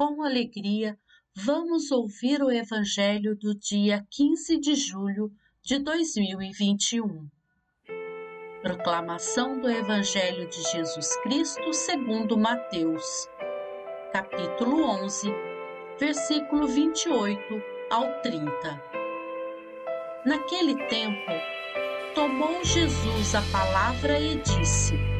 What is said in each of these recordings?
com alegria, vamos ouvir o Evangelho do dia 15 de julho de 2021. Proclamação do Evangelho de Jesus Cristo segundo Mateus, capítulo 11, versículo 28 ao 30. Naquele tempo, tomou Jesus a palavra e disse: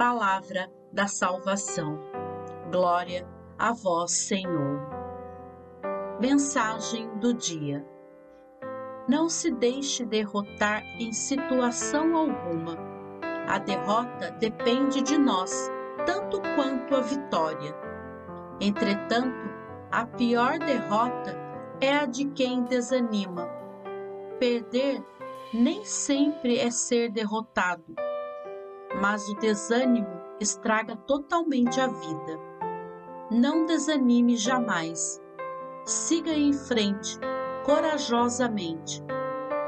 palavra da salvação. Glória a vós, Senhor. Mensagem do dia. Não se deixe derrotar em situação alguma. A derrota depende de nós, tanto quanto a vitória. Entretanto, a pior derrota é a de quem desanima. Perder nem sempre é ser derrotado mas o desânimo estraga totalmente a vida. Não desanime jamais. Siga em frente, corajosamente,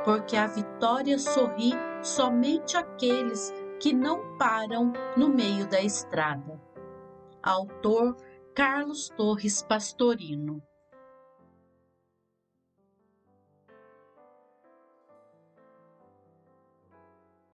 porque a vitória sorri somente àqueles que não param no meio da estrada. Autor Carlos Torres Pastorino